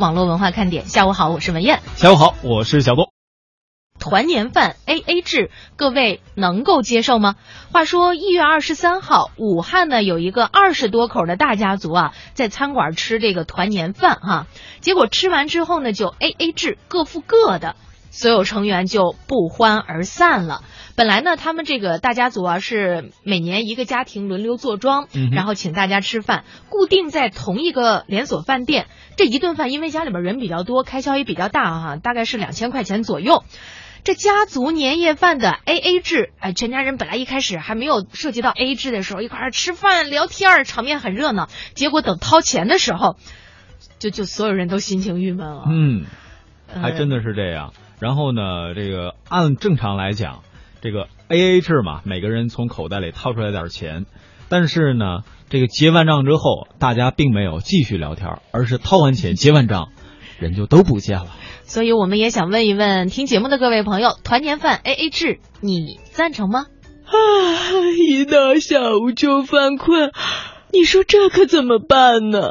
网络文化看点，下午好，我是文燕。下午好，我是小东。团年饭 A A 制，各位能够接受吗？话说一月二十三号，武汉呢有一个二十多口的大家族啊，在餐馆吃这个团年饭哈，结果吃完之后呢，就 A A 制，各付各的，所有成员就不欢而散了。本来呢，他们这个大家族啊是每年一个家庭轮流坐庄，然后请大家吃饭，固定在同一个连锁饭店。这一顿饭因为家里边人比较多，开销也比较大哈，大概是两千块钱左右。这家族年夜饭的 A A 制，哎，全家人本来一开始还没有涉及到 A A 制的时候，一块儿吃饭聊天，场面很热闹。结果等掏钱的时候，就就所有人都心情郁闷了。嗯，还真的是这样。然后呢，这个按正常来讲。这个 A A 制嘛，每个人从口袋里掏出来点钱，但是呢，这个结完账之后，大家并没有继续聊天，而是掏完钱结完账，人就都不见了。所以我们也想问一问听节目的各位朋友，团年饭 A A 制，你赞成吗？啊，一到下午就犯困，你说这可怎么办呢？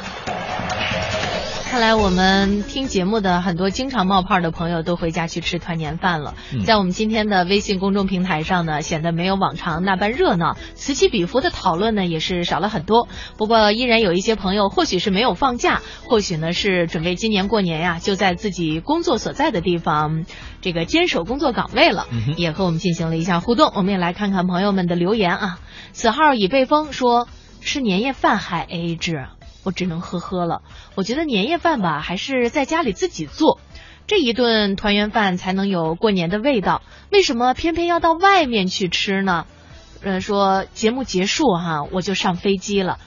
看来我们听节目的很多经常冒泡的朋友都回家去吃团年饭了。在我们今天的微信公众平台上呢，显得没有往常那般热闹，此起彼伏的讨论呢也是少了很多。不过依然有一些朋友，或许是没有放假，或许呢是准备今年过年呀，就在自己工作所在的地方这个坚守工作岗位了，也和我们进行了一下互动。我们也来看看朋友们的留言啊。此号已被封说吃年夜饭还 AA 制。我只能呵呵了。我觉得年夜饭吧，还是在家里自己做，这一顿团圆饭才能有过年的味道。为什么偏偏要到外面去吃呢？呃，说节目结束哈，我就上飞机了。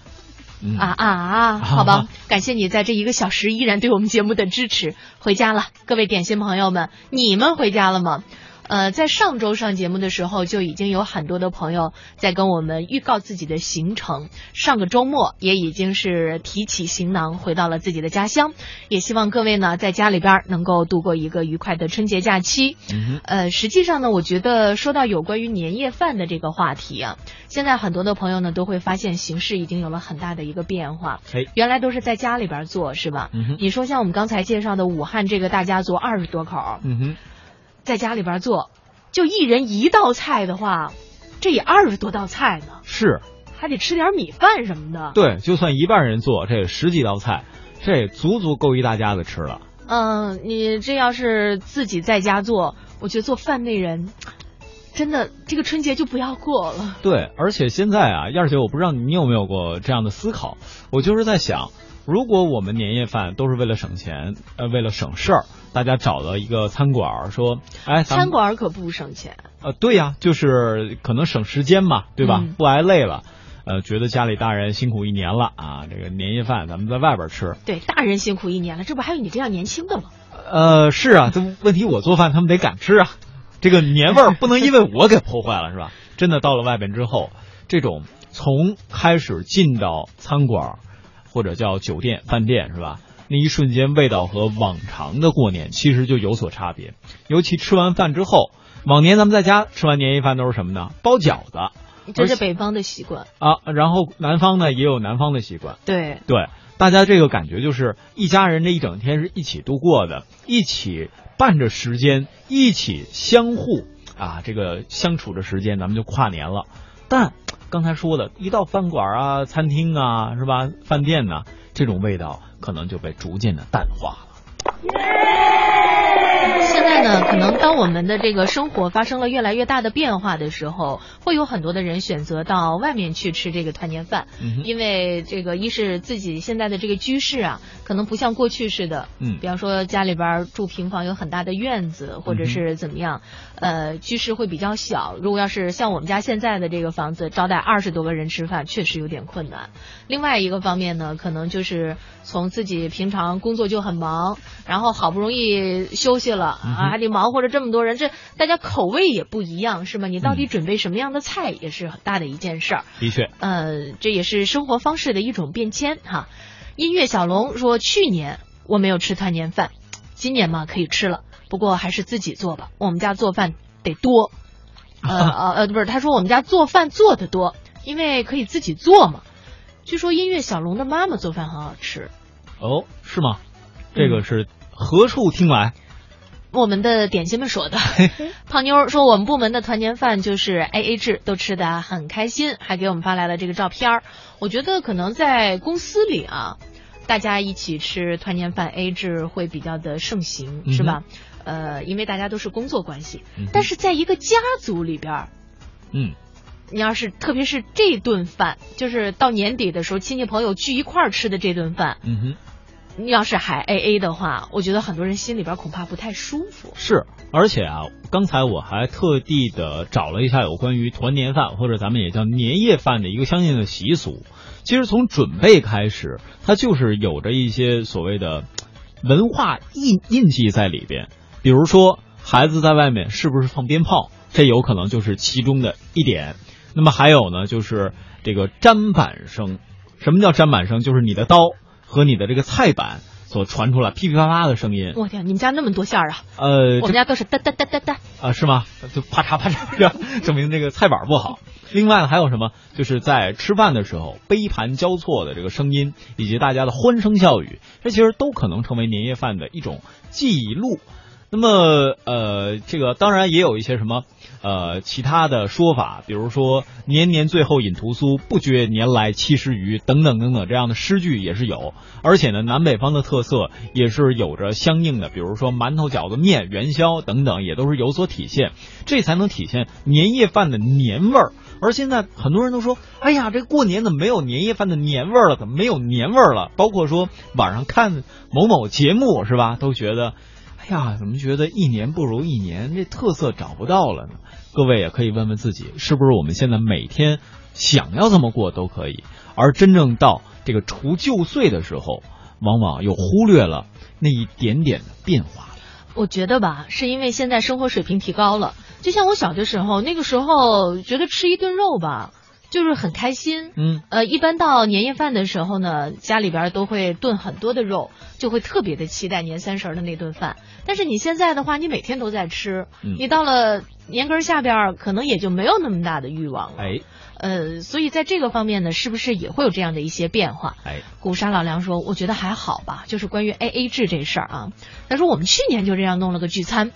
啊啊啊！好吧，感谢你在这一个小时依然对我们节目的支持。回家了，各位点心朋友们，你们回家了吗？呃，在上周上节目的时候，就已经有很多的朋友在跟我们预告自己的行程。上个周末也已经是提起行囊回到了自己的家乡。也希望各位呢，在家里边能够度过一个愉快的春节假期。呃，实际上呢，我觉得说到有关于年夜饭的这个话题啊，现在很多的朋友呢都会发现形势已经有了很大的一个变化。原来都是在家里边做，是吧？你说像我们刚才介绍的武汉这个大家族二十多口。嗯哼。在家里边做，就一人一道菜的话，这也二十多道菜呢。是，还得吃点米饭什么的。对，就算一半人做，这十几道菜，这足足够一大家子吃了。嗯，你这要是自己在家做，我觉得做饭那人，真的这个春节就不要过了。对，而且现在啊，燕儿姐，我不知道你有没有过这样的思考，我就是在想。如果我们年夜饭都是为了省钱，呃，为了省事儿，大家找了一个餐馆说，哎，餐馆可不省钱。呃，对呀，就是可能省时间嘛，对吧？不挨累了，呃，觉得家里大人辛苦一年了啊，这个年夜饭咱们在外边吃。对，大人辛苦一年了，这不还有你这样年轻的吗？呃，是啊，这问题我做饭他们得敢吃啊，这个年味儿不能因为我给破坏了，是吧？真的到了外边之后，这种从开始进到餐馆。或者叫酒店、饭店是吧？那一瞬间，味道和往常的过年其实就有所差别。尤其吃完饭之后，往年咱们在家吃完年夜饭都是什么呢？包饺子，这是北方的习惯啊。然后南方呢也有南方的习惯。对对，大家这个感觉就是一家人这一整天是一起度过的，一起伴着时间，一起相互啊这个相处的时间，咱们就跨年了。但刚才说的一到饭馆啊、餐厅啊，是吧？饭店呢，这种味道可能就被逐渐的淡化了。呢，可能当我们的这个生活发生了越来越大的变化的时候，会有很多的人选择到外面去吃这个团年饭，嗯因为这个一是自己现在的这个居室啊，可能不像过去似的，嗯比方说家里边住平房有很大的院子，或者是怎么样，呃，居室会比较小。如果要是像我们家现在的这个房子，招待二十多个人吃饭，确实有点困难。另外一个方面呢，可能就是从自己平常工作就很忙，然后好不容易休息了啊，还得忙活着这么多人，这大家口味也不一样，是吗？你到底嗯准备什么样的菜，也是很大的一件事儿。的确，呃，这也是生活方式的一种变迁哈。音乐小龙说，去年我没有吃团年饭，今年嘛可以吃了，不过还是自己做吧。我们家做饭得多，呃呃 呃，不是，他说我们家做饭做的多，因为可以自己做嘛。据说音乐小龙的妈妈做饭很好吃，哦，是吗？这个是何处听来？我们的点心们说的。胖妞说，我们部门的团年饭就是 A A 制，都吃的很开心，还给我们发来了这个照片儿。我觉得可能在公司里啊，大家一起吃团年饭 A 制会比较的盛行，是吧？呃，因为大家都是工作关系，嗯但是在一个家族里边儿，嗯，你要是特别是这顿饭，就是到年底的时候，亲戚朋友聚一块儿吃的这顿饭，嗯哼。你要是还 A A 的话，我觉得很多人心里边恐怕不太舒服。是，而且啊，刚才我还特地的找了一下有关于团年饭或者咱们也叫年夜饭的一个相应的习俗。其实从准备开始，它就是有着一些所谓的文化印印记在里边。比如说，孩子在外面是不是放鞭炮，这有可能就是其中的一点。那么还有呢，就是这个砧板声。什么叫砧板声？就是你的刀和你的这个菜板所传出来噼噼啪啪的声音。我天，你们家那么多馅儿啊？呃，我们家都是哒哒哒哒哒。啊，是吗？就啪嚓啪嚓，证明这个菜板不好。另外呢，还有什么？就是在吃饭的时候，杯盘交错的这个声音，以及大家的欢声笑语，这其实都可能成为年夜饭的一种记录。那么，呃，这个当然也有一些什么，呃，其他的说法，比如说“年年最后饮屠苏，不觉年来七十余”等等等等这样的诗句也是有。而且呢，南北方的特色也是有着相应的，比如说馒头、饺子、面、元宵等等，也都是有所体现，这才能体现年夜饭的年味儿。而现在很多人都说：“哎呀，这过年怎么没有年夜饭的年味儿了？怎么没有年味儿了？”包括说晚上看某某节目是吧，都觉得。呀，怎么觉得一年不如一年，这特色找不到了呢？各位也可以问问自己，是不是我们现在每天想要这么过都可以，而真正到这个除旧岁的时候，往往又忽略了那一点点的变化。我觉得吧，是因为现在生活水平提高了。就像我小的时候，那个时候觉得吃一顿肉吧，就是很开心。嗯，呃，一般到年夜饭的时候呢，家里边都会炖很多的肉，就会特别的期待年三十儿的那顿饭。但是你现在的话，你每天都在吃，嗯你到了年根儿下边儿，可能也就没有那么大的欲望了。哎呃，所以在这个方面呢，是不是也会有这样的一些变化？哎，古沙老梁说：“我觉得还好吧，就是关于 A A 制这事儿啊。他说我们去年就这样弄了个聚餐，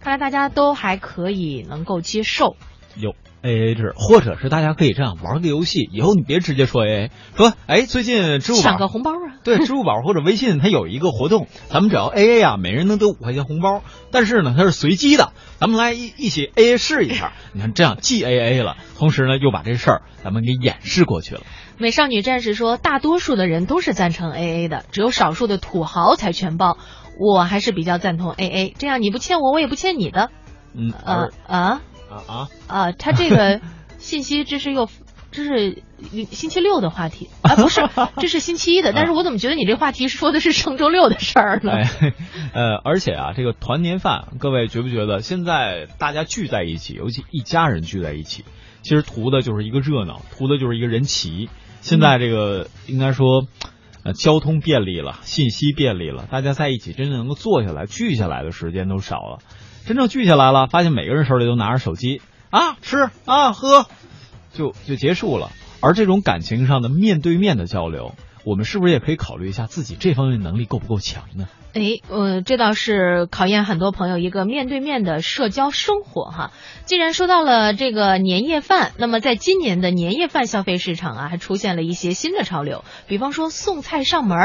看来大家都还可以能够接受。有 A A 制，或者是大家可以这样玩个游戏，以后你别直接说 A A，说哎最近支付宝抢个红包啊！对，支付宝或者微信它有一个活动，咱们只要 A A 啊，每人能得五块钱红包，但是呢它是随机的，咱们来一一起 A A 试一下，你看这样既 A A 了，同时呢又把这事儿咱们给掩饰过去了。美少女战士说，大多数的人都是赞成 A A 的，只有少数的土豪才全包。我还是比较赞同 A A，这样你不欠我，我也不欠你的。嗯，呃而啊啊啊，啊，他这个 信息这是又这是星期六的话题啊，不是，这是星期一的。但是我怎么觉得你这话题说的是上周六的事儿呢？哎，呃，而且啊，这个团年饭，各位觉不觉得现在大家聚在一起，尤其一家人聚在一起，其实图的就是一个热闹，图的就是一个人齐。现在这个应该说，呃，交通便利了，信息便利了，大家在一起真正能够坐下来、聚下来的时间都少了。真正聚下来了，发现每个人手里都拿着手机啊，吃啊喝，就就结束了。而这种感情上的面对面的交流，我们是不是也可以考虑一下自己这方面能力够不够强呢？哎，呃，这倒是考验很多朋友一个面对面的社交生活哈。既然说到了这个年夜饭，那么在今年的年夜饭消费市场啊，还出现了一些新的潮流，比方说送菜上门，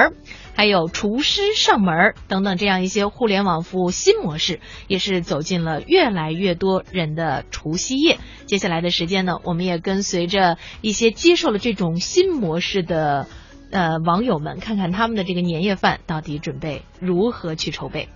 还有厨师上门等等这样一些互联网服务新模式，也是走进了越来越多人的除夕夜。接下来的时间呢，我们也跟随着一些接受了这种新模式的。呃，网友们看看他们的这个年夜饭到底准备如何去筹备。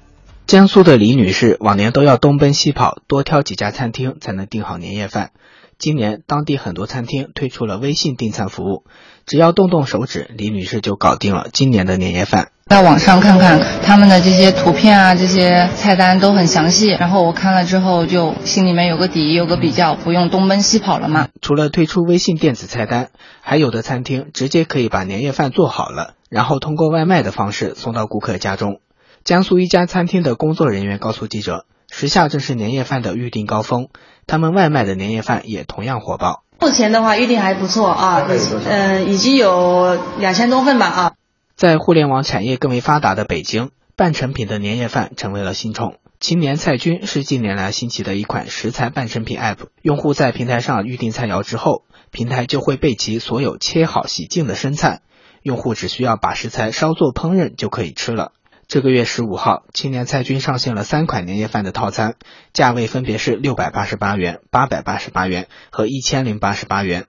江苏的李女士往年都要东奔西跑，多挑几家餐厅才能订好年夜饭。今年当地很多餐厅推出了微信订餐服务，只要动动手指，李女士就搞定了今年的年夜饭。在网上看看他们的这些图片啊，这些菜单都很详细。然后我看了之后，就心里面有个底，有个比较，不用东奔西跑了嘛。除了推出微信电子菜单，还有的餐厅直接可以把年夜饭做好了，然后通过外卖的方式送到顾客家中。江苏一家餐厅的工作人员告诉记者，时下正是年夜饭的预订高峰，他们外卖的年夜饭也同样火爆。目前的话，预定还不错啊，嗯，已经有两千多份吧啊。在互联网产业更为发达的北京，半成品的年夜饭成为了新宠。青年菜君是近年来兴起的一款食材半成品 App。用户在平台上预订菜肴之后，平台就会备齐所有切好洗净的生菜，用户只需要把食材稍作烹饪就可以吃了。这个月十五号，青年菜君上线了三款年夜饭的套餐，价位分别是六百八十八元、八百八十八元和一千零八十八元。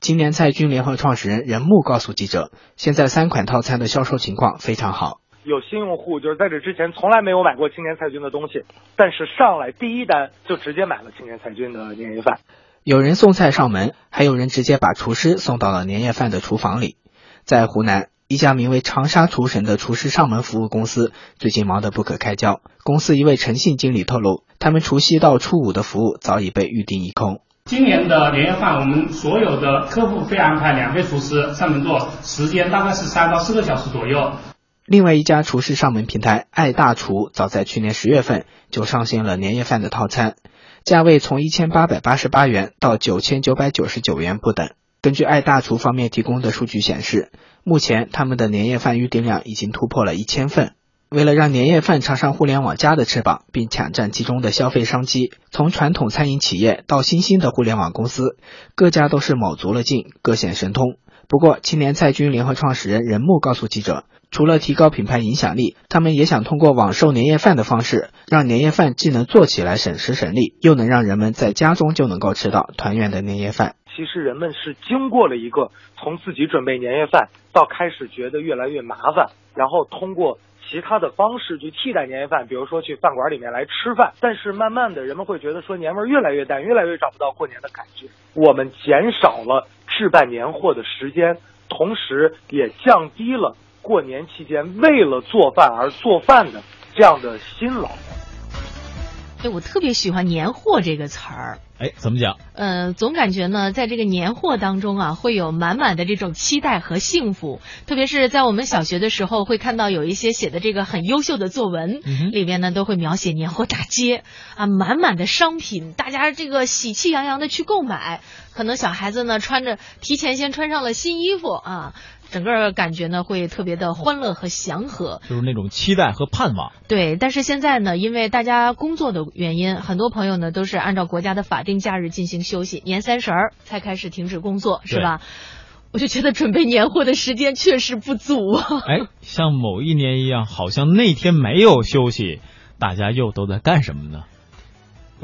青年菜君联合创始人任木告诉记者，现在三款套餐的销售情况非常好。有新用户就是在这之前从来没有买过青年菜君的东西，但是上来第一单就直接买了青年菜君的年夜饭。有人送菜上门，还有人直接把厨师送到了年夜饭的厨房里。在湖南，一家名为长沙厨神的厨师上门服务公司最近忙得不可开交。公司一位诚信经理透露，他们除夕到初五的服务早已被预定一空。今年的年夜饭，我们所有的客户会安排两位厨师上门做，时间大概是三到四个小时左右。另外一家厨师上门平台爱大厨，早在去年十月份就上线了年夜饭的套餐，价位从一千八百八十八元到九千九百九十九元不等。根据爱大厨方面提供的数据显示，目前他们的年夜饭预订量已经突破了一千份。为了让年夜饭插上互联网加的翅膀，并抢占其中的消费商机，从传统餐饮企业到新兴的互联网公司，各家都是卯足了劲，各显神通。不过，青年菜君联合创始人任木告诉记者，除了提高品牌影响力，他们也想通过网售年夜饭的方式，让年夜饭既能做起来省时省力，又能让人们在家中就能够吃到团圆的年夜饭。其实人们是经过了一个从自己准备年夜饭，到开始觉得越来越麻烦，然后通过。其他的方式去替代年夜饭，比如说去饭馆里面来吃饭，但是慢慢的人们会觉得说年味越来越淡，越来越找不到过年的感觉。我们减少了置办年货的时间，同时也降低了过年期间为了做饭而做饭的这样的辛劳。哎，我特别喜欢“年货”这个词儿。哎，怎么讲？嗯，总感觉呢，在这个年货当中啊，会有满满的这种期待和幸福。特别是在我们小学的时候，会看到有一些写的这个很优秀的作文，里边呢都会描写年货大街啊，满满的商品，大家这个喜气洋洋的去购买。可能小孩子呢穿着提前先穿上了新衣服啊。整个感觉呢会特别的欢乐和祥和，就是那种期待和盼望。对，但是现在呢，因为大家工作的原因，很多朋友呢都是按照国家的法定假日进行休息，年三十儿才开始停止工作，是吧？我就觉得准备年货的时间确实不足啊。哎，像某一年一样，好像那天没有休息，大家又都在干什么呢？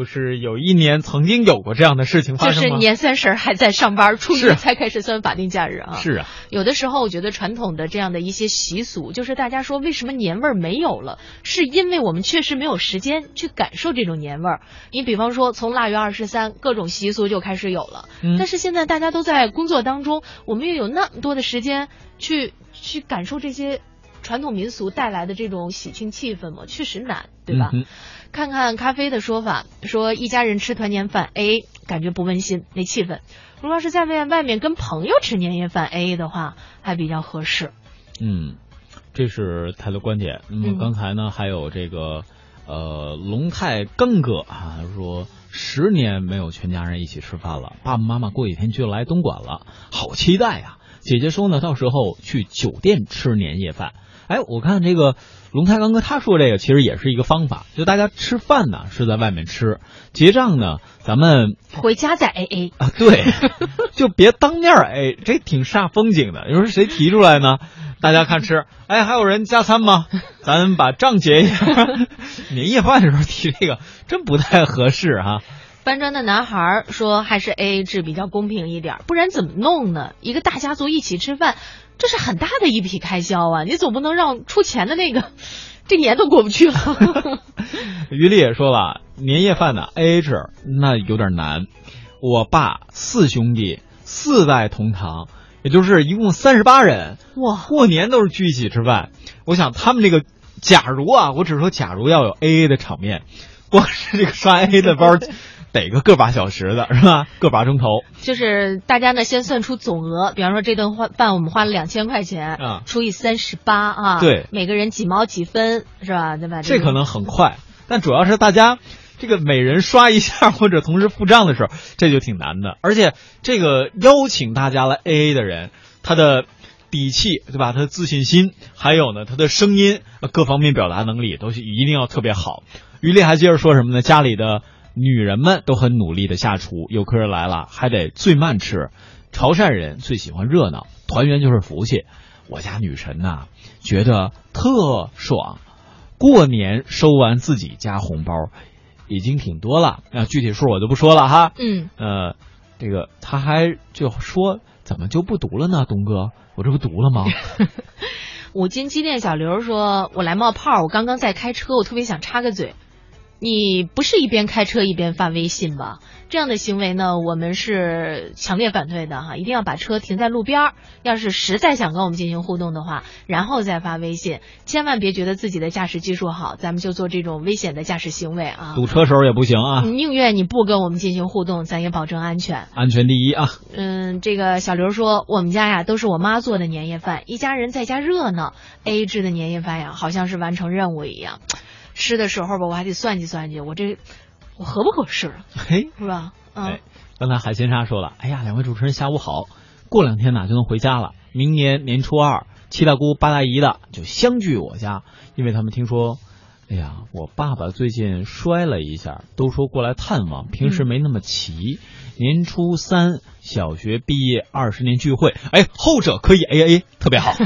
不是有一年曾经有过这样的事情发生吗？就是年三十还在上班，初一才开始算法定假日啊。是啊，有的时候我觉得传统的这样的一些习俗，就是大家说为什么年味儿没有了，是因为我们确实没有时间去感受这种年味儿。你比方说，从腊月二十三，各种习俗就开始有了。嗯。但是现在大家都在工作当中，我们又有那么多的时间去去感受这些传统民俗带来的这种喜庆气氛嘛？确实难，对吧？看看咖啡的说法，说一家人吃团年饭，A 感觉不温馨，没气氛。如果要是在外外面跟朋友吃年夜饭 A 的话，还比较合适。嗯，这是他的观点。那么刚才呢，还有这个呃龙泰庚哥啊，说十年没有全家人一起吃饭了，爸爸妈妈过几天就来东莞了，好期待呀！姐姐说呢，到时候去酒店吃年夜饭。哎，我看这个龙太刚哥他说这个其实也是一个方法，就大家吃饭呢是在外面吃，结账呢咱们回家再 A A 啊，对，就别当面 A，这挺煞风景的。你说谁提出来呢？大家看吃，哎，还有人加餐吗？咱把账结一下。年夜饭的时候提这个，真不太合适哈。搬砖的男孩说，还是 A A 制比较公平一点，不然怎么弄呢？一个大家族一起吃饭。这是很大的一笔开销啊！你总不能让出钱的那个 这年都过不去了。于丽也说了，年夜饭的 A A 制那有点难。我爸四兄弟四代同堂，也就是一共三十八人，哇，过年都是聚一起吃饭。我想他们这个，假如啊，我只是说假如要有 A A 的场面，光是这个刷 A A 的包。得个个把小时的是吧？个把钟头，就是大家呢先算出总额，比方说这顿饭我们花了两千块钱，啊，除以三十八啊，对，每个人几毛几分是吧？对吧？这可能很快，但主要是大家这个每人刷一下或者同时付账的时候，这就挺难的。而且这个邀请大家来 AA 的人，他的底气对吧？他的自信心，还有呢他的声音各方面表达能力都一定要特别好。于丽还接着说什么呢？家里的。女人们都很努力的下厨，有客人来了还得最慢吃。潮汕人最喜欢热闹，团圆就是福气。我家女神呐，觉得特爽。过年收完自己家红包，已经挺多了。那具体数我就不说了哈。嗯。呃，这个他还就说怎么就不读了呢？东哥，我这不读了吗？五金机电小刘说：“我来冒泡，我刚刚在开车，我特别想插个嘴。”你不是一边开车一边发微信吧？这样的行为呢，我们是强烈反对的哈！一定要把车停在路边儿。要是实在想跟我们进行互动的话，然后再发微信，千万别觉得自己的驾驶技术好，咱们就做这种危险的驾驶行为啊！堵车时候也不行啊！宁愿你不跟我们进行互动，咱也保证安全。安全第一啊！嗯，这个小刘说，我们家呀都是我妈做的年夜饭，一家人在家热闹。A 制的年夜饭呀，好像是完成任务一样。吃的时候吧，我还得算计算计，我这我合不合适？嘿，是吧？嗯。刚才海鲜沙说了，哎呀，两位主持人下午好，过两天呢就能回家了。明年年初二，七大姑八大姨的就相聚我家，因为他们听说，哎呀，我爸爸最近摔了一下，都说过来探望，平时没那么齐。年初三，小学毕业二十年聚会，哎，后者可以 A A，特别好。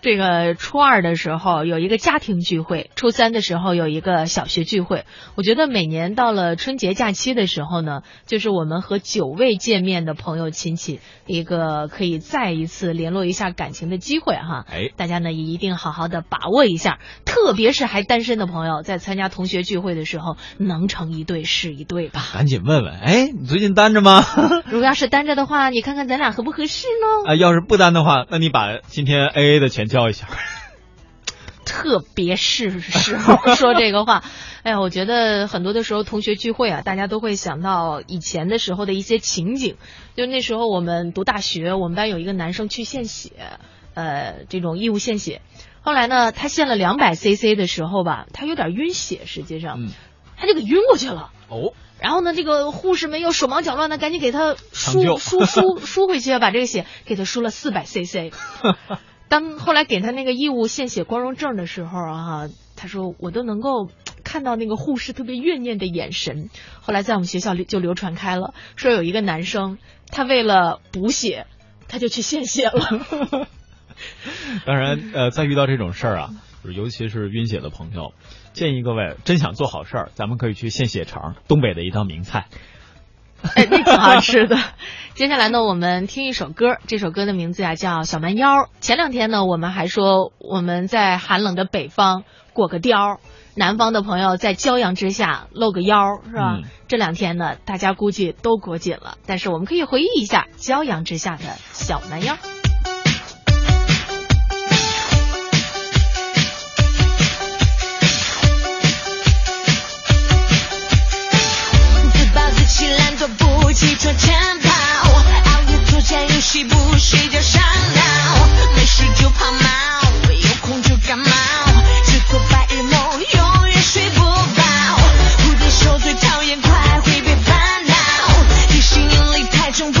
这个初二的时候有一个家庭聚会，初三的时候有一个小学聚会。我觉得每年到了春节假期的时候呢，就是我们和久未见面的朋友亲戚一个可以再一次联络一下感情的机会哈。哎，大家呢也一定好好的把握一下，特别是还单身的朋友，在参加同学聚会的时候，能成一对是一对吧？赶紧问问，哎。你最近单着吗？如果要是单着的话，你看看咱俩合不合适呢？啊，要是不单的话，那你把今天 A A 的钱交一下。特别是时候说这个话，哎呀，我觉得很多的时候同学聚会啊，大家都会想到以前的时候的一些情景。就那时候我们读大学，我们班有一个男生去献血，呃，这种义务献血。后来呢，他献了两百 CC 的时候吧，他有点晕血，实际上，他就给晕过去了。哦。然后呢，这个护士们又手忙脚乱的，赶紧给他输输输输回去，把这个血给他输了四百 cc。当后来给他那个义务献血光荣证的时候啊，他说我都能够看到那个护士特别怨念的眼神。后来在我们学校里就流传开了，说有一个男生，他为了补血，他就去献血了。当然，呃，再遇到这种事儿啊，就是尤其是晕血的朋友。建议各位真想做好事儿，咱们可以去献血肠，东北的一道名菜。哎，那挺好吃的。接下来呢，我们听一首歌，这首歌的名字呀叫《小蛮腰》。前两天呢，我们还说我们在寒冷的北方裹个貂，南方的朋友在骄阳之下露个腰，是吧？这两天呢，大家估计都裹紧了，但是我们可以回忆一下骄阳之下的小蛮腰。不起床晨跑，熬夜做家游戏不睡觉上脑，没事就跑猫，有空就感冒，只做白日梦，永远睡不饱。蝴蝶袖最讨厌快会被烦恼，地心引力太重，不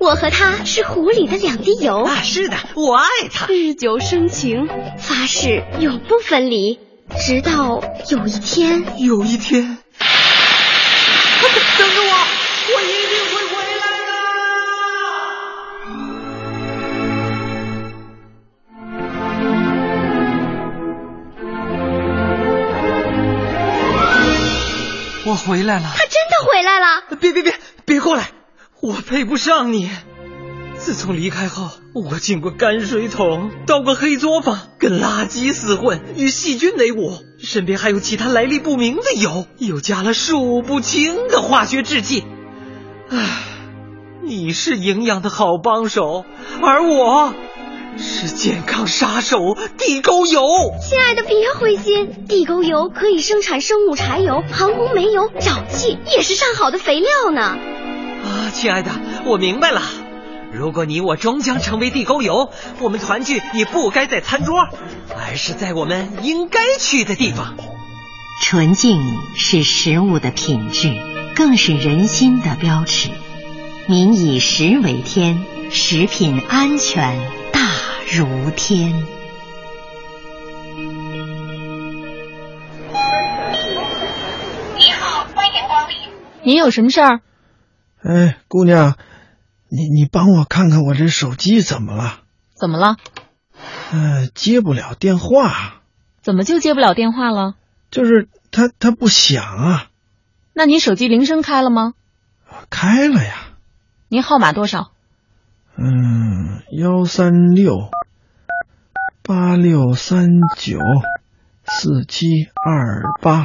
我和他是湖里的两滴油啊！是的，我爱他，日久生情，发誓永不分离。直到有一天，有一天，等着我，我一定会回来的。我回来了，他真的回来了！别别别，别过来，我配不上你。自从离开后，我进过泔水桶，到过黑作坊，跟垃圾厮混，与细菌为伍，身边还有其他来历不明的油，又加了数不清的化学制剂。唉，你是营养的好帮手，而我是健康杀手地沟油。亲爱的，别灰心，地沟油可以生产生物柴油、航空煤油、沼气，也是上好的肥料呢。啊，亲爱的，我明白了。如果你我终将成为地沟油，我们团聚也不该在餐桌，而是在我们应该去的地方。纯净是食物的品质，更是人心的标尺。民以食为天，食品安全大如天。你好，欢迎光临。您有什么事儿？哎，姑娘。你你帮我看看我这手机怎么了？怎么了？呃，接不了电话。怎么就接不了电话了？就是它它不响啊。那你手机铃声开了吗？开了呀。您号码多少？嗯，幺三六八六三九四七二八。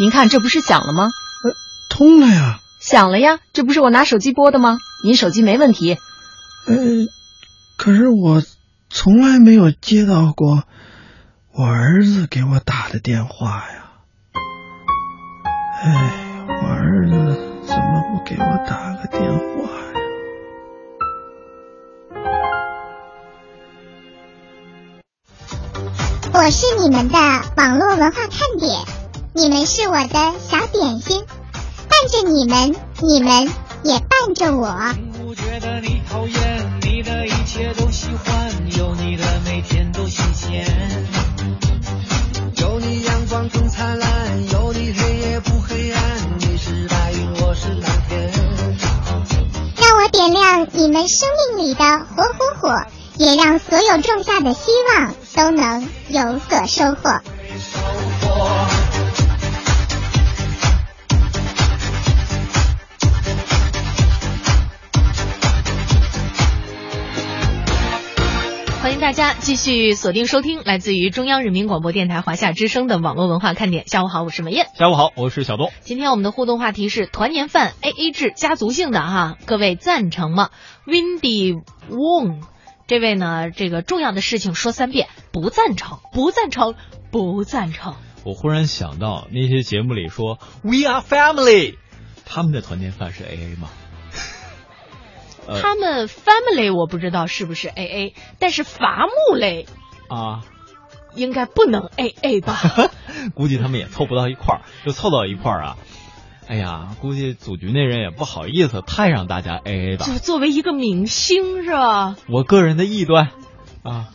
您看这不是响了吗？呃，通了呀。响了呀，这不是我拿手机拨的吗？您手机没问题。呃，可是我从来没有接到过我儿子给我打的电话呀。哎，我儿子怎么不给我打个电话呀？我是你们的网络文化看点，你们是我的小点心。伴着你们，你们也伴着我。不觉得你讨厌，你的一切都喜欢，有你的每天都新鲜。有你阳光更灿烂，有你黑夜不黑暗。你是白云，我是蓝天。让我点亮你们生命里的火火火，也让所有种下的希望都能有所收获。大家继续锁定收听来自于中央人民广播电台华夏之声的网络文化看点。下午好，我是文艳。下午好，我是小东。今天我们的互动话题是团年饭 A A 制家族性的哈，各位赞成吗？Windy Wong 这位呢，这个重要的事情说三遍，不赞成，不赞成，不赞成。我忽然想到那些节目里说 We are family，他们的团年饭是 A A 吗？他们 family 我不知道是不是 A A，但是伐木类啊，应该不能 A A 吧？估计他们也凑不到一块儿，就凑到一块儿啊。哎呀，估计组局那人也不好意思太让大家 A A 吧。就作为一个明星是吧？我个人的臆断啊。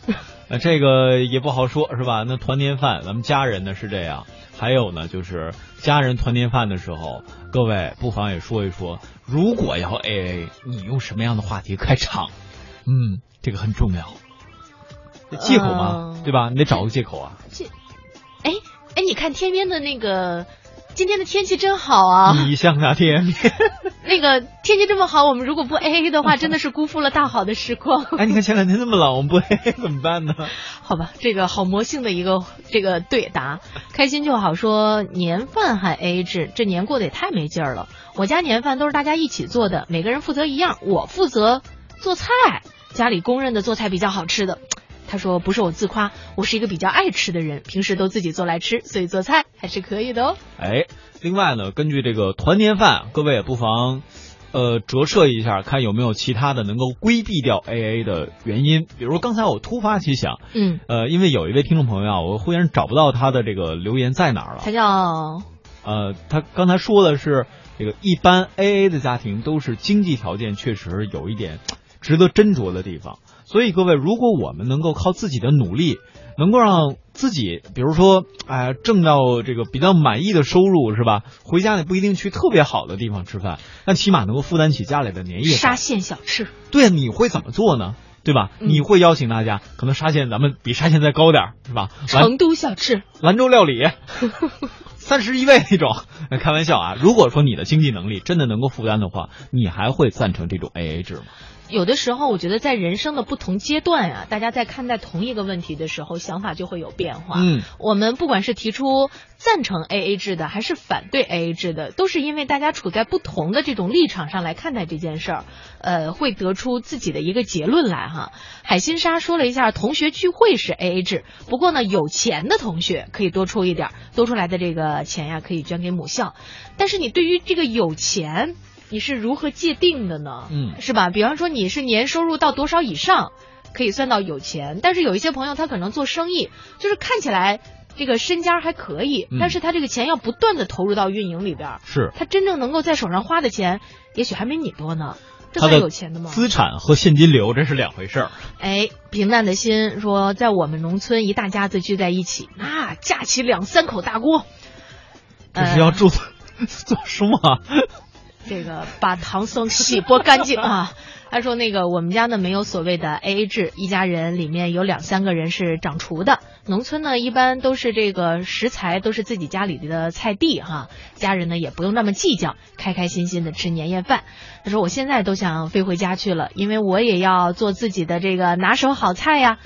呃，这个也不好说，是吧？那团年饭，咱们家人呢是这样，还有呢就是家人团年饭的时候，各位不妨也说一说，如果要 A A，你用什么样的话题开场？嗯，这个很重要。借口嘛，嗯对吧？你得找个借口啊。这，哎哎，你看天边的那个，今天的天气真好啊！你像那天边，那个天气这么好，我们如果不 A A 的话，真的是辜负了大好的时光。哎，你看前两天那么冷，我们不 A A 怎么办呢？好吧，这个好魔性的一个这个对答，开心就好说年饭还 A A 制，这年过得也太没劲儿了。我家年饭都是大家一起做的，每个人负责一样，我负责做菜，家里公认的做菜比较好吃的。他说不是我自夸，我是一个比较爱吃的人，平时都自己做来吃，所以做菜还是可以的哦。哎，另外呢，根据这个团年饭，各位也不妨。呃，折射一下，看有没有其他的能够规避掉 AA 的原因。比如刚才我突发奇想，嗯，呃，因为有一位听众朋友啊，我忽然找不到他的这个留言在哪儿了。他叫呃，他刚才说的是这个一般 AA 的家庭都是经济条件确实有一点值得斟酌的地方。所以各位，如果我们能够靠自己的努力，能够让自己，比如说，哎、挣到这个比较满意的收入，是吧？回家也不一定去特别好的地方吃饭，但起码能够负担起家里的年夜沙。县小吃，对啊，你会怎么做呢？对吧？嗯你会邀请大家，可能沙县咱们比沙县再高点儿，是吧？成都小吃，兰州料理，三十一位那种。开玩笑啊！如果说你的经济能力真的能够负担的话，你还会赞成这种 AA 制吗？有的时候，我觉得在人生的不同阶段啊，大家在看待同一个问题的时候，想法就会有变化。嗯，我们不管是提出赞成 AA 制的，还是反对 AA 制的，都是因为大家处在不同的这种立场上来看待这件事儿，呃，会得出自己的一个结论来哈。海心沙说了一下，同学聚会是 AA 制，不过呢，有钱的同学可以多出一点儿，多出来的这个钱呀，可以捐给母校。但是你对于这个有钱，你是如何界定的呢？嗯是吧？比方说你是年收入到多少以上，可以算到有钱，但是有一些朋友他可能做生意，就是看起来这个身家还可以，嗯但是他这个钱要不断的投入到运营里边儿，是他真正能够在手上花的钱，也许还没你多呢。这他算有钱的吗？资产和现金流这是两回事儿。哎，平淡的心说，在我们农村，一大家子聚在一起，那架起两三口大锅，这是要做、做什么啊？这个把唐僧洗剥干净啊。他说：“那个我们家呢没有所谓的 A A 制，一家人里面有两三个人是掌厨的。农村呢一般都是这个食材都是自己家里的菜地哈，家人呢也不用那么计较，开开心心的吃年夜饭。他说我现在都想飞回家去了，因为我也要做自己的这个拿手好菜呀。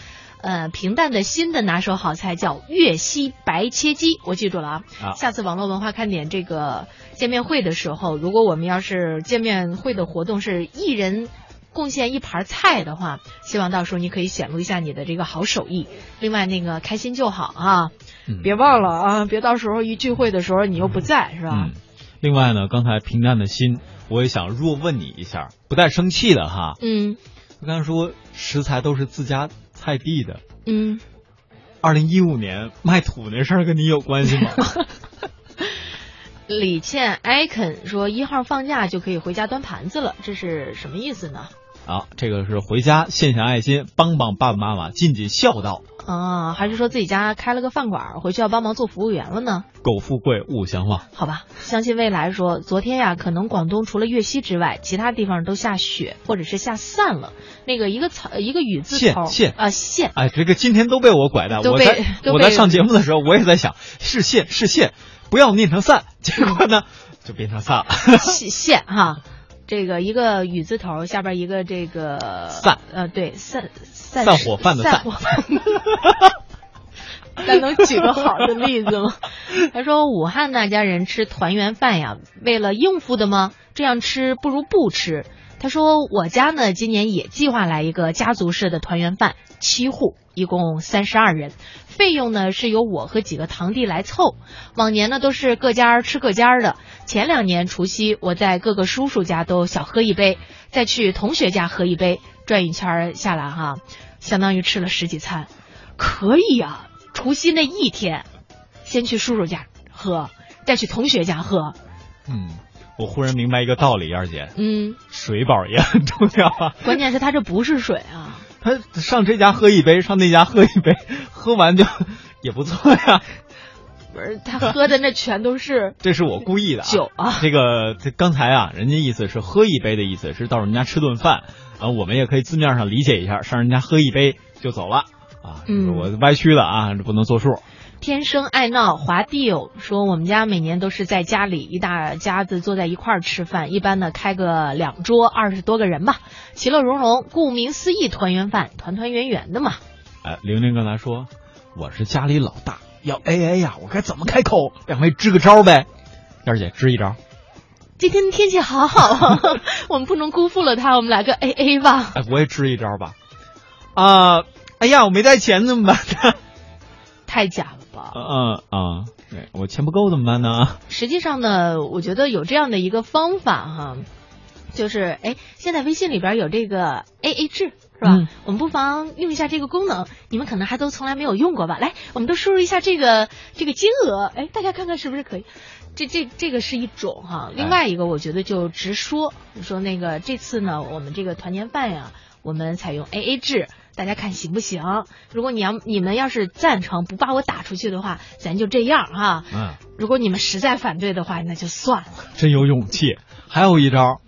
呃，平淡的新的拿手好菜叫粤西白切鸡，我记住了啊。啊下次网络文化看点这个见面会的时候，如果我们要是见面会的活动是一人贡献一盘菜的话，希望到时候你可以显露一下你的这个好手艺。另外，那个开心就好啊，别忘了啊，别到时候一聚会的时候你又不在，是吧？嗯。另外呢，刚才平淡的心，我也想若问你一下，不带生气的哈。嗯我刚才说食材都是自家菜地的，嗯，二零一五年卖土那事儿跟你有关系吗？李倩艾肯说一号放假就可以回家端盘子了，这是什么意思呢？啊，这个是回家献献爱心，帮帮爸爸妈妈，尽尽孝道。啊，还是说自己家开了个饭馆，回去要帮忙做服务员了呢？苟富贵勿相忘。好吧，相信未来说，昨天呀，可能广东除了粤西之外，其他地方都下雪或者是下散了。那个一个草一个雨字头，线线啊线，哎，这个今天都被我拐的。我在我在上节目的时候，我也在想是线是线，不要念成散，结果呢 就变成散了。线线哈。这个一个雨字头下边一个这个散，呃，对散散散伙饭的散散伙饭。咱能举个好的例子吗？他说武汉那家人吃团圆饭呀，为了应付的吗？这样吃不如不吃。他说我家呢今年也计划来一个家族式的团圆饭，七户，一共三十二人，费用呢是由我和几个堂弟来凑。往年呢都是各家吃各家的，前两年除夕我在各个叔叔家都小喝一杯，再去同学家喝一杯，转一圈下来哈，相当于吃了十几餐，可以啊、除夕那一天，先去叔叔家喝，再去同学家喝。嗯，我忽然明白一个道理，燕儿姐，嗯，水饱也很重要啊。关键是它这不是水啊，他上这家喝一杯，上那家喝一杯，喝完就 也不错呀。不是他喝的那全都是，这是我故意的酒啊。这个这刚才啊，人家意思是喝一杯的意思是到人家吃顿饭啊，我们也可以字面上理解一下，上人家喝一杯就走了啊。嗯，我歪曲了啊，这不能作数。天生爱闹华弟友说，我们家每年都是在家里一大家子坐在一块儿吃饭，一般呢开个两桌二十多个人吧，其乐融融。顾名思义，团圆饭，团团圆圆的嘛。哎，玲玲刚才说我是家里老大。要 A A 呀，我该怎么开口？两位支个招呗，燕儿姐支一招。今天天气好好，我们不能辜负了他，我们来个 A A 吧。哎，我也支一招吧。啊，哎呀，我没带钱怎么办？太假了吧？嗯啊，对我钱不够怎么办呢？实际上呢，我觉得有这样的一个方法哈，就是哎，现在微信里边有这个 A A 制。是吧？我们不妨用一下这个功能，你们可能还都从来没有用过吧？来，我们都输入一下这个这个金额，哎，大家看看是不是可以？这这这个是一种哈，另外一个我觉得就直说，说那个这次呢，我们这个团年饭呀，我们采用 A A 制，大家看行不行？如果你要你们要是赞成，不把我打出去的话，咱就这样哈。嗯。如果你们实在反对的话，那就算了。真有勇气。还有一招，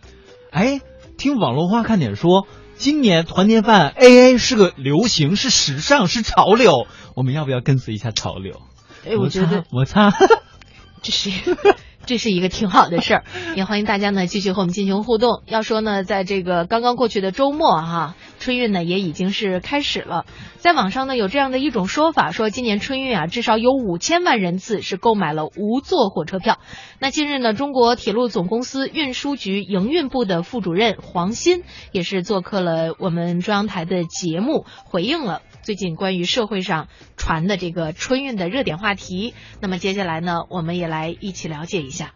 哎，听网络话看点说。今年团年饭 A A 是个流行，是时尚，是潮流。我们要不要跟随一下潮流？哎，我觉得摩擦，这是 这是一个挺好的事儿。也欢迎大家呢继续和我们进行互动。要说呢，在这个刚刚过去的周末哈，春运呢也已经是开始了。在网上呢有这样的一种说法，说今年春运啊至少有五千万人次是购买了无座火车票。那近日呢，中国铁路总公司运输局营运部的副主任黄鑫也是做客了我们中央台的节目，回应了最近关于社会上传的这个春运的热点话题。那么接下来呢，我们也来一起了解一下。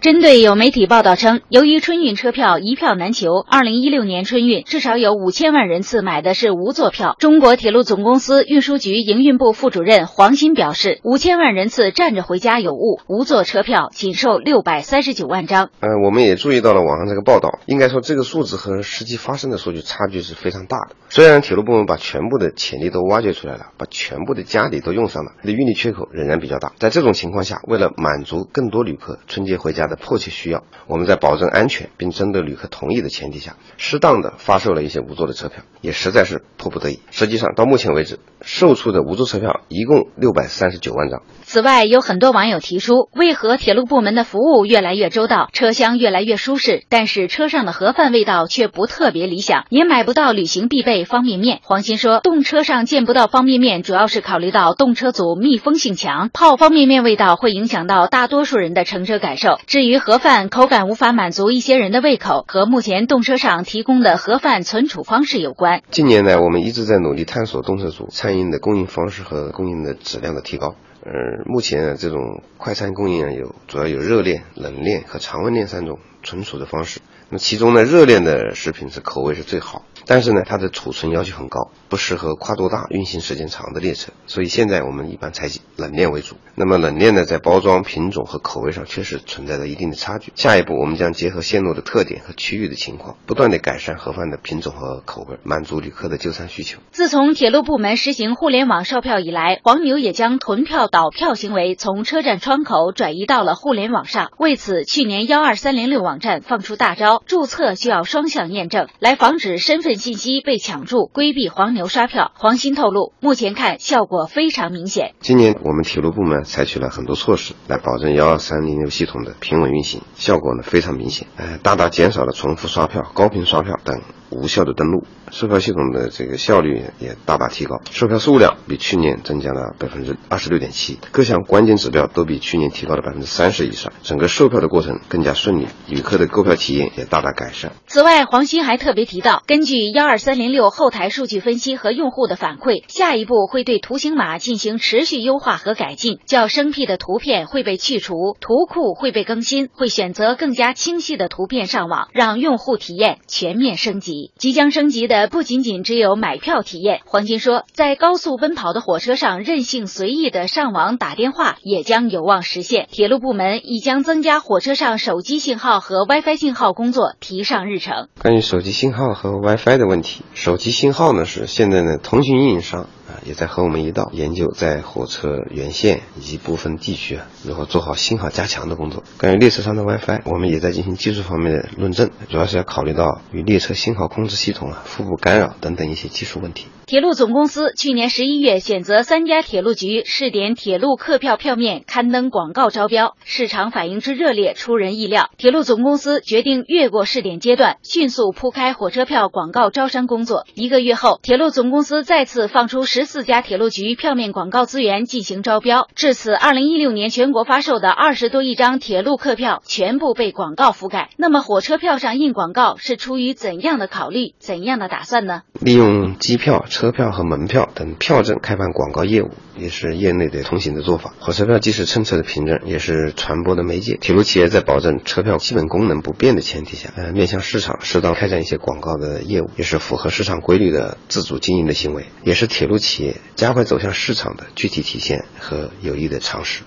针对有媒体报道称，由于春运车票一票难求，二零一六年春运至少有五千万人次买的是无座票。中国铁路总公司运输局营运部副主任黄鑫表示，五千万人次站着回家有误，无座车票仅售六百三十九万张。呃，我们也注意到了网上这个报道，应该说这个数字和实际发生的数据差距是非常大的。虽然铁路部门把全部的潜力都挖掘出来了，把全部的家底都用上了，的运力缺口仍然比较大。在这种情况下，为了满足更多旅客春节回家，的迫切需要，我们在保证安全并征得旅客同意的前提下，适当的发售了一些无座的车票，也实在是迫不得已。实际上，到目前为止，售出的无座车票一共六百三十九万张。此外，有很多网友提出，为何铁路部门的服务越来越周到，车厢越来越舒适，但是车上的盒饭味道却不特别理想，也买不到旅行必备方便面？黄鑫说，动车上见不到方便面，主要是考虑到动车组密封性强，泡方便面味道会影响到大多数人的乘车感受。至于盒饭口感无法满足一些人的胃口，和目前动车上提供的盒饭存储方式有关。近年来，我们一直在努力探索动车组餐饮的供应方式和供应的质量的提高。呃，目前这种快餐供应啊，有主要有热链、冷链和常温链三种存储的方式。那其中呢，热链的食品是口味是最好，但是呢，它的储存要求很高，不适合跨度大、运行时间长的列车。所以现在我们一般采取冷链为主。那么冷链呢，在包装品种和口味上确实存在着一定的差距。下一步，我们将结合线路的特点和区域的情况，不断的改善盒饭的品种和口味，满足旅客的就餐需求。自从铁路部门实行互联网售票以来，黄牛也将囤票倒票行为从车站窗口转移到了互联网上。为此，去年幺二三零六网站放出大招。注册需要双向验证，来防止身份信息被抢注，规避黄牛牛刷票。黄鑫透露，目前看效果非常明显。今年我们铁路部门采取了很多措施，来保证幺二三零六系统的平稳运行，效果呢非常明显，呃，大大减少了重复刷票、高频刷票等无效的登录，售票系统的这个效率也大大提高，售票数量比去年增加了百分之二十六点七，各项关键指标都比去年提高了百分之三十以上，整个售票的过程更加顺利，旅客的购票体验也大大改善。此外，黄鑫还特别提到，根据幺二三零六后台数据分析和用户的反馈，下一步会对图形码进行持续优化和改进，较生僻的图片会被去除，图库会被更新，会选择更加清晰的图片上网，让用户体验全面升级。即将升级的不仅仅只有买票体验。黄金说，在高速奔跑的火车上，任性随意的上网打电话也将有望实现。铁路部门已将增加火车上手机信号和 WiFi 信号工作提上日程。关于手机信号和 WiFi 的问题，手机信号呢是现在呢通讯运营商。啊，也在和我们一道研究在火车沿线以及部分地区啊，如何做好信号加强的工作。关于列车上的 WiFi，我们也在进行技术方面的论证，主要是要考虑到与列车信号控制系统啊互不干扰等等一些技术问题。铁路总公司去年十一月选择三家铁路局试点铁路客票票面刊登广告招标，市场反应之热烈出人意料。铁路总公司决定越过试点阶段，迅速铺开火车票广告招商工作。一个月后，铁路总公司再次放出十四家铁路局票面广告资源进行招标。至此，二零一六年全国发售的二十多亿张铁路客票全部被广告覆盖。那么，火车票上印广告是出于怎样的考虑、怎样的打算呢？利用机票。车票和门票等票证开办广告业务，也是业内的通行的做法。火车票既是乘车的凭证，也是传播的媒介。铁路企业在保证车票基本功能不变的前提下，呃，面向市场适当开展一些广告的业务，也是符合市场规律的自主经营的行为，也是铁路企业加快走向市场的具体体现和有益的尝试。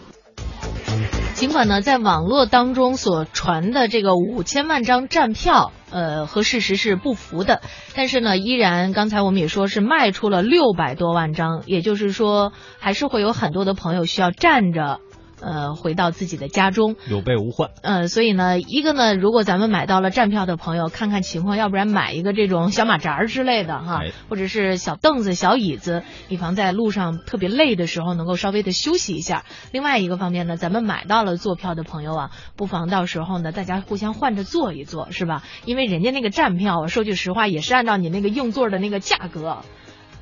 尽管呢，在网络当中所传的这个五千万张站票，呃，和事实是不符的，但是呢，依然刚才我们也说是卖出了六百多万张，也就是说，还是会有很多的朋友需要站着。呃，回到自己的家中，有备无患。呃，所以呢，一个呢，如果咱们买到了站票的朋友，看看情况，要不然买一个这种小马扎之类的哈，或者是小凳子、小椅子，以防在路上特别累的时候能够稍微的休息一下。另外一个方面呢，咱们买到了坐票的朋友啊，不妨到时候呢，大家互相换着坐一坐，是吧？因为人家那个站票，说句实话，也是按照你那个硬座的那个价格。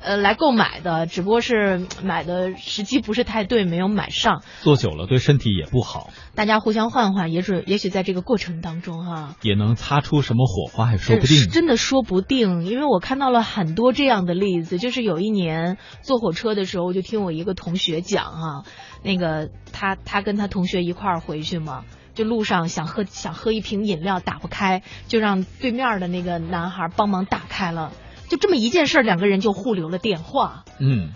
呃，来购买的，只不过是买的时机不是太对，没有买上。坐久了对身体也不好。大家互相换换，也许也许在这个过程当中哈，也能擦出什么火花，也说不定。真的说不定，因为我看到了很多这样的例子。就是有一年坐火车的时候，我就听我一个同学讲哈，那个他他跟他同学一块儿回去嘛，就路上想喝想喝一瓶饮料打不开，就让对面的那个男孩帮忙打开了。就这么一件事，两个人就互留了电话。嗯，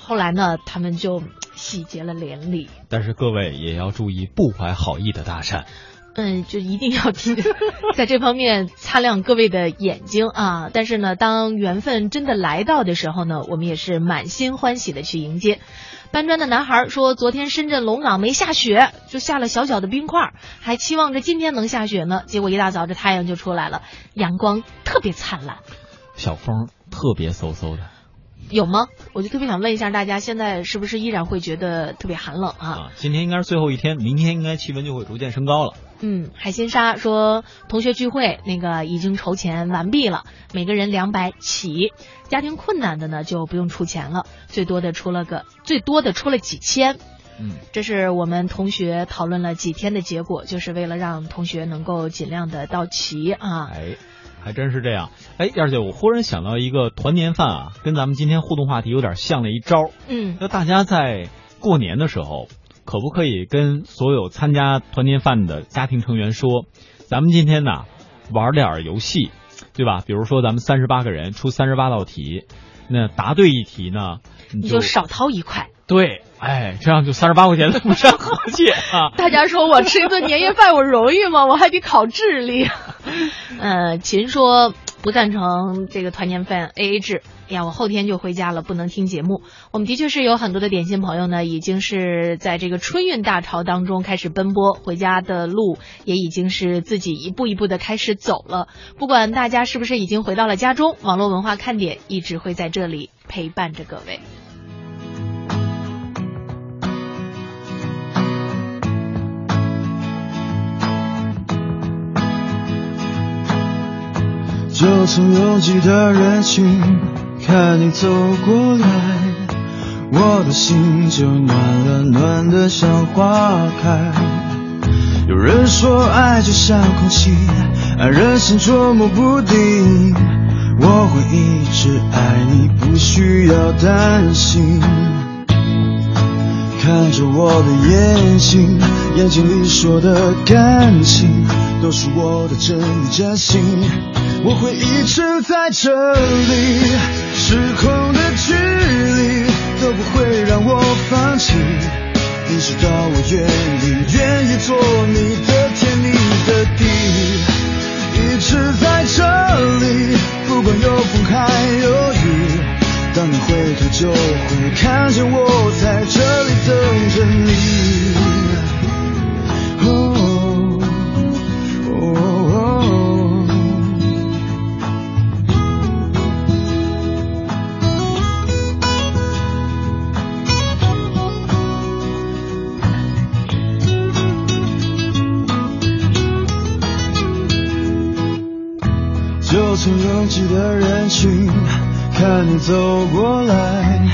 后来呢，他们就喜结了连理。但是各位也要注意不怀好意的搭讪。嗯，就一定要在这方面擦亮各位的眼睛啊！但是呢，当缘分真的来到的时候呢，我们也是满心欢喜的去迎接。搬砖的男孩说，昨天深圳龙岗没下雪，就下了小小的冰块，还期望着今天能下雪呢。结果一大早这太阳就出来了，阳光特别灿烂。小风特别嗖嗖的，有吗？我就特别想问一下大家，现在是不是依然会觉得特别寒冷啊？今天应该是最后一天，明天应该气温就会逐渐升高了。嗯，海心沙说，同学聚会那个已经筹钱完毕了，每个人两百起，家庭困难的呢就不用出钱了，最多的出了个最多的出了几千。嗯，这是我们同学讨论了几天的结果，就是为了让同学能够尽量的到齐啊。哎。还真是这样，哎，燕姐，我忽然想到一个团年饭啊，跟咱们今天互动话题有点像的一招。嗯，那大家在过年的时候，可不可以跟所有参加团年饭的家庭成员说，咱们今天呢玩点游戏，对吧？比如说咱们三十八个人出三十八道题，那答对一题呢，你就少掏一块。对，哎，这样就三十八块钱不伤和气啊！大家说我吃一顿年夜饭我容易吗？我还得考智力。呃，秦说不赞成这个团年饭 A A 制。哎呀，我后天就回家了，不能听节目。我们的确是有很多的点心朋友呢，已经是在这个春运大潮当中开始奔波，回家的路也已经是自己一步一步的开始走了。不管大家是不是已经回到了家中，网络文化看点一直会在这里陪伴着各位。就从拥挤的人群看你走过来，我的心就暖了，暖的像花开。有人说爱就像空气，爱人心捉摸不定。我会一直爱你，不需要担心。看着我的眼睛，眼睛里说的感情。都是我的真意真心。我会一直在这里，时空的距离都不会让我放弃。你知道我愿意，愿意做你的天，你的地，一直在这里，不管有风还有雨。当你回头，就会看见我在这里等着你。从拥挤的人群看你走过来，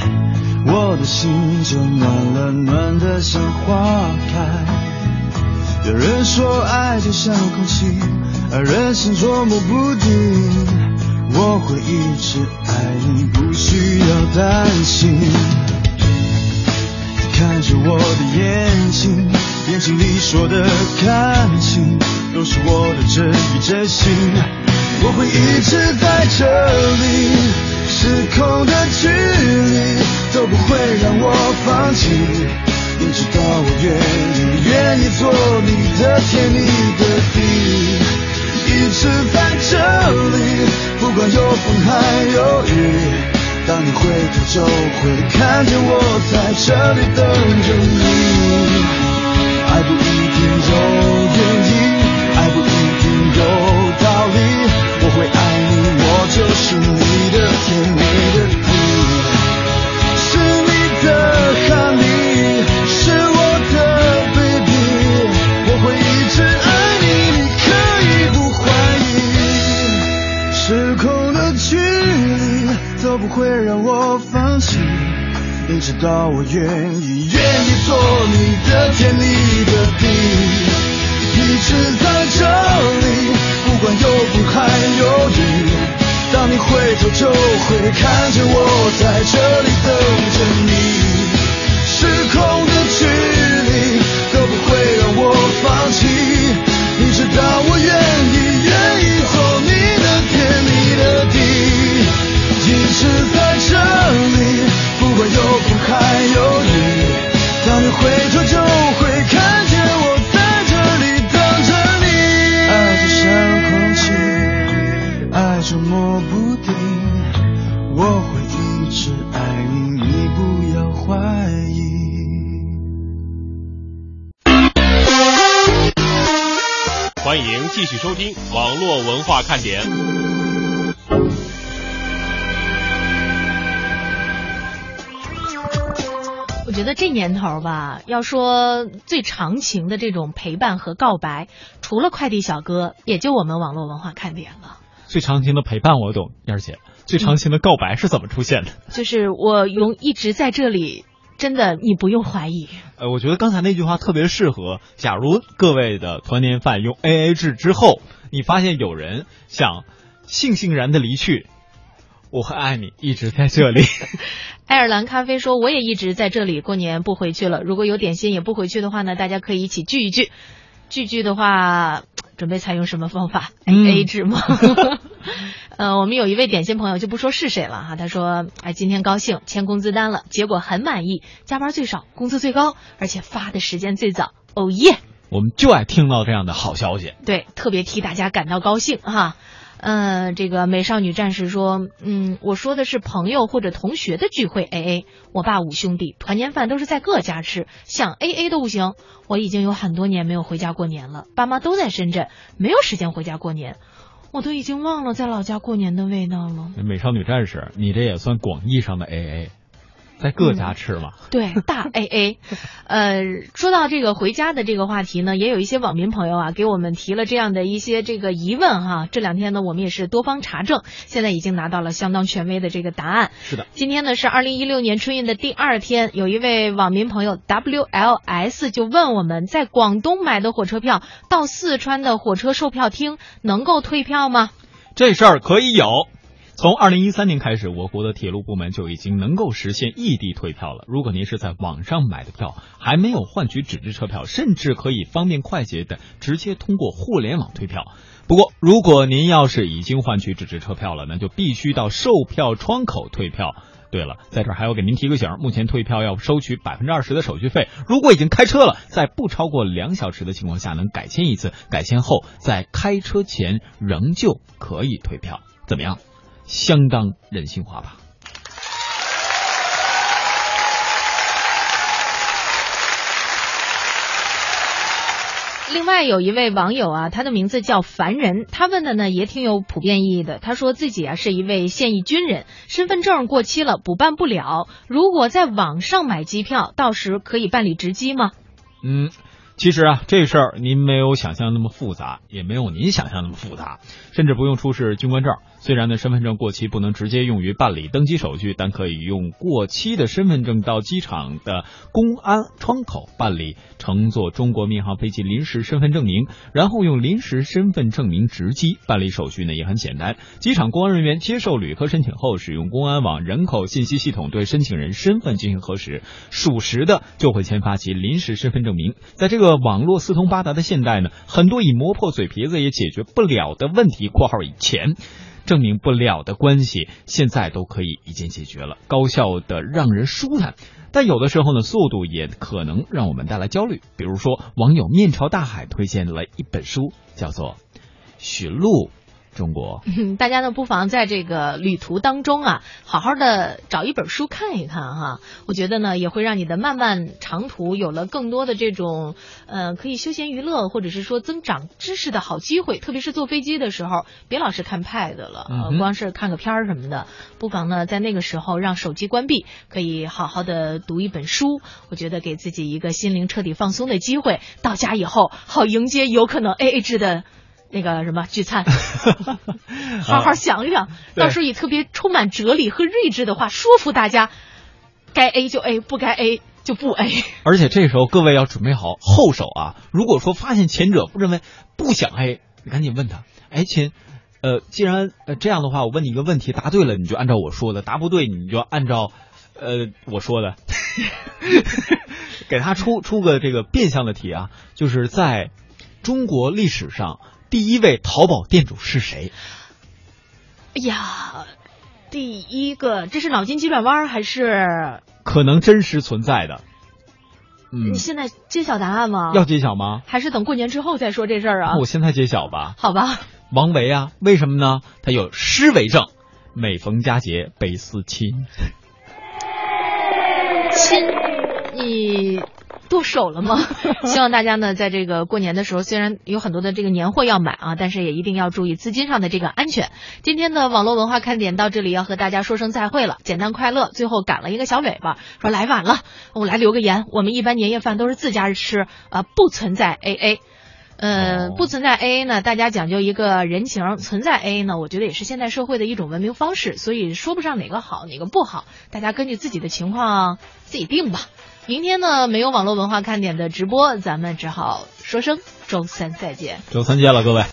我的心就暖了，暖得像花开。有人说爱就像空气，而人心捉摸不定。我会一直爱你，不需要担心。看着我的眼睛，眼睛里说的感情，都是我的真意真心。我会一直在这里，时空的距离都不会让我放弃。你知道我愿意，愿意做你的天，你的地，一直在这里，不管有风还有雨。当你回头，就会看见我在这里等着你。爱不一定有就是你的甜，你的地，是你的哈利，是我的 baby，我会一直爱你，你可以不怀疑。时空的距离都不会让我放弃，你知道我愿意，愿意做你的天，你的地，一直在这里，不管有不还有。头，就会看见我在这收听网络文化看点。我觉得这年头吧，要说最长情的这种陪伴和告白，除了快递小哥，也就我们网络文化看点了。最长情的陪伴我懂，燕儿姐。最长情的告白是怎么出现的？就是我用一直在这里，真的你不用怀疑。呃，我觉得刚才那句话特别适合。假如各位的团年饭用 A A 制之后，你发现有人想悻悻然的离去，我会爱你，一直在这里。爱尔兰咖啡说：“我也一直在这里，过年不回去了。如果有点心也不回去的话呢，大家可以一起聚一聚。聚聚的话，准备采用什么方法？A A 制吗？呃，我们有一位点心朋友就不说是谁了哈，他说：哎，今天高兴签工资单了，结果很满意，加班最少，工资最高，而且发的时间最早。哦耶！我们就爱听到这样的好消息。对，特别替大家感到高兴哈。”嗯，这个美少女战士说，嗯，我说的是朋友或者同学的聚会 A A。我爸五兄弟团年饭都是在各家吃，想 A A 都不行。我已经有很多年没有回家过年了，爸妈都在深圳，没有时间回家过年，我都已经忘了在老家过年的味道了。美少女战士，你这也算广义上的 A A。在各家吃嘛，对，大 A A。呃，说到这个回家的这个话题呢，也有一些网民朋友啊给我们提了这样的一些这个疑问哈。这两天呢，我们也是多方查证，现在已经拿到了相当权威的这个答案。是的，今天呢是二零一六年春运的第二天，有一位网民朋友 W L S 就问我们在广东买的火车票到四川的火车售票厅能够退票吗？这事儿可以有。从二零一三年开始，我国的铁路部门就已经能够实现异地退票了。如果您是在网上买的票，还没有换取纸质车票，甚至可以方便快捷的直接通过互联网退票。不过，如果您要是已经换取纸质车票了，那就必须到售票窗口退票。对了，在这儿还要给您提个醒，目前退票要收取百分之二十的手续费。如果已经开车了，在不超过两小时的情况下能改签一次，改签后在开车前仍旧可以退票。怎么样？相当人性化吧？另外有一位网友啊，他的名字叫凡人，他问的呢也挺有普遍意义的。他说自己啊是一位现役军人，身份证过期了补办不了，如果在网上买机票，到时可以办理值机吗？嗯。其实啊，这事儿您没有想象那么复杂，也没有您想象那么复杂，甚至不用出示军官证。虽然呢，身份证过期不能直接用于办理登机手续，但可以用过期的身份证到机场的公安窗口办理乘坐中国民航飞机临时身份证明，然后用临时身份证明值机办理手续呢，也很简单。机场公安人员接受旅客申请后，使用公安网人口信息系统对申请人身份进行核实，属实的就会签发其临时身份证明。在这个网络四通八达的现代呢，很多以磨破嘴皮子也解决不了的问题（括号以前证明不了的关系），现在都可以一键解决了，高效的让人舒坦。但有的时候呢，速度也可能让我们带来焦虑。比如说，网友面朝大海推荐了一本书，叫做《寻路》。中国，大家呢不妨在这个旅途当中啊，好好的找一本书看一看哈。我觉得呢，也会让你的漫漫长途有了更多的这种呃可以休闲娱乐或者是说增长知识的好机会。特别是坐飞机的时候，别老是看 pad 了，光是看个片儿什么的，不妨呢在那个时候让手机关闭，可以好好的读一本书。我觉得给自己一个心灵彻底放松的机会，到家以后好迎接有可能 AA 制的。那个什么聚餐，好好想一想，到时候以特别充满哲理和睿智的话说服大家，该 A 就 A，不该 A 就不 A。而且这时候各位要准备好后手啊！如果说发现前者不认为不想 A，你赶紧问他，哎亲，呃，既然呃这样的话，我问你一个问题，答对了你就按照我说的，答不对你就按照呃我说的，给他出出个这个变相的题啊，就是在中国历史上。第一位淘宝店主是谁？哎呀，第一个，这是脑筋急转弯还是？可能真实存在的。嗯，你现在揭晓答案吗？要揭晓吗？还是等过年之后再说这事儿啊？我现在揭晓吧。好吧。王维啊，为什么呢？他有诗为证：每逢佳节倍思亲。亲，你。剁手了吗？希望大家呢，在这个过年的时候，虽然有很多的这个年货要买啊，但是也一定要注意资金上的这个安全。今天的网络文化看点到这里要和大家说声再会了，简单快乐。最后赶了一个小尾巴，说来晚了，我来留个言。我们一般年夜饭都是自家吃啊，不存在 AA。嗯，不存在 AA 呢，大家讲究一个人情；存在 AA 呢，我觉得也是现代社会的一种文明方式。所以说不上哪个好，哪个不好，大家根据自己的情况自己定吧。明天呢，没有网络文化看点的直播，咱们只好说声周三再见。周三见了，各位。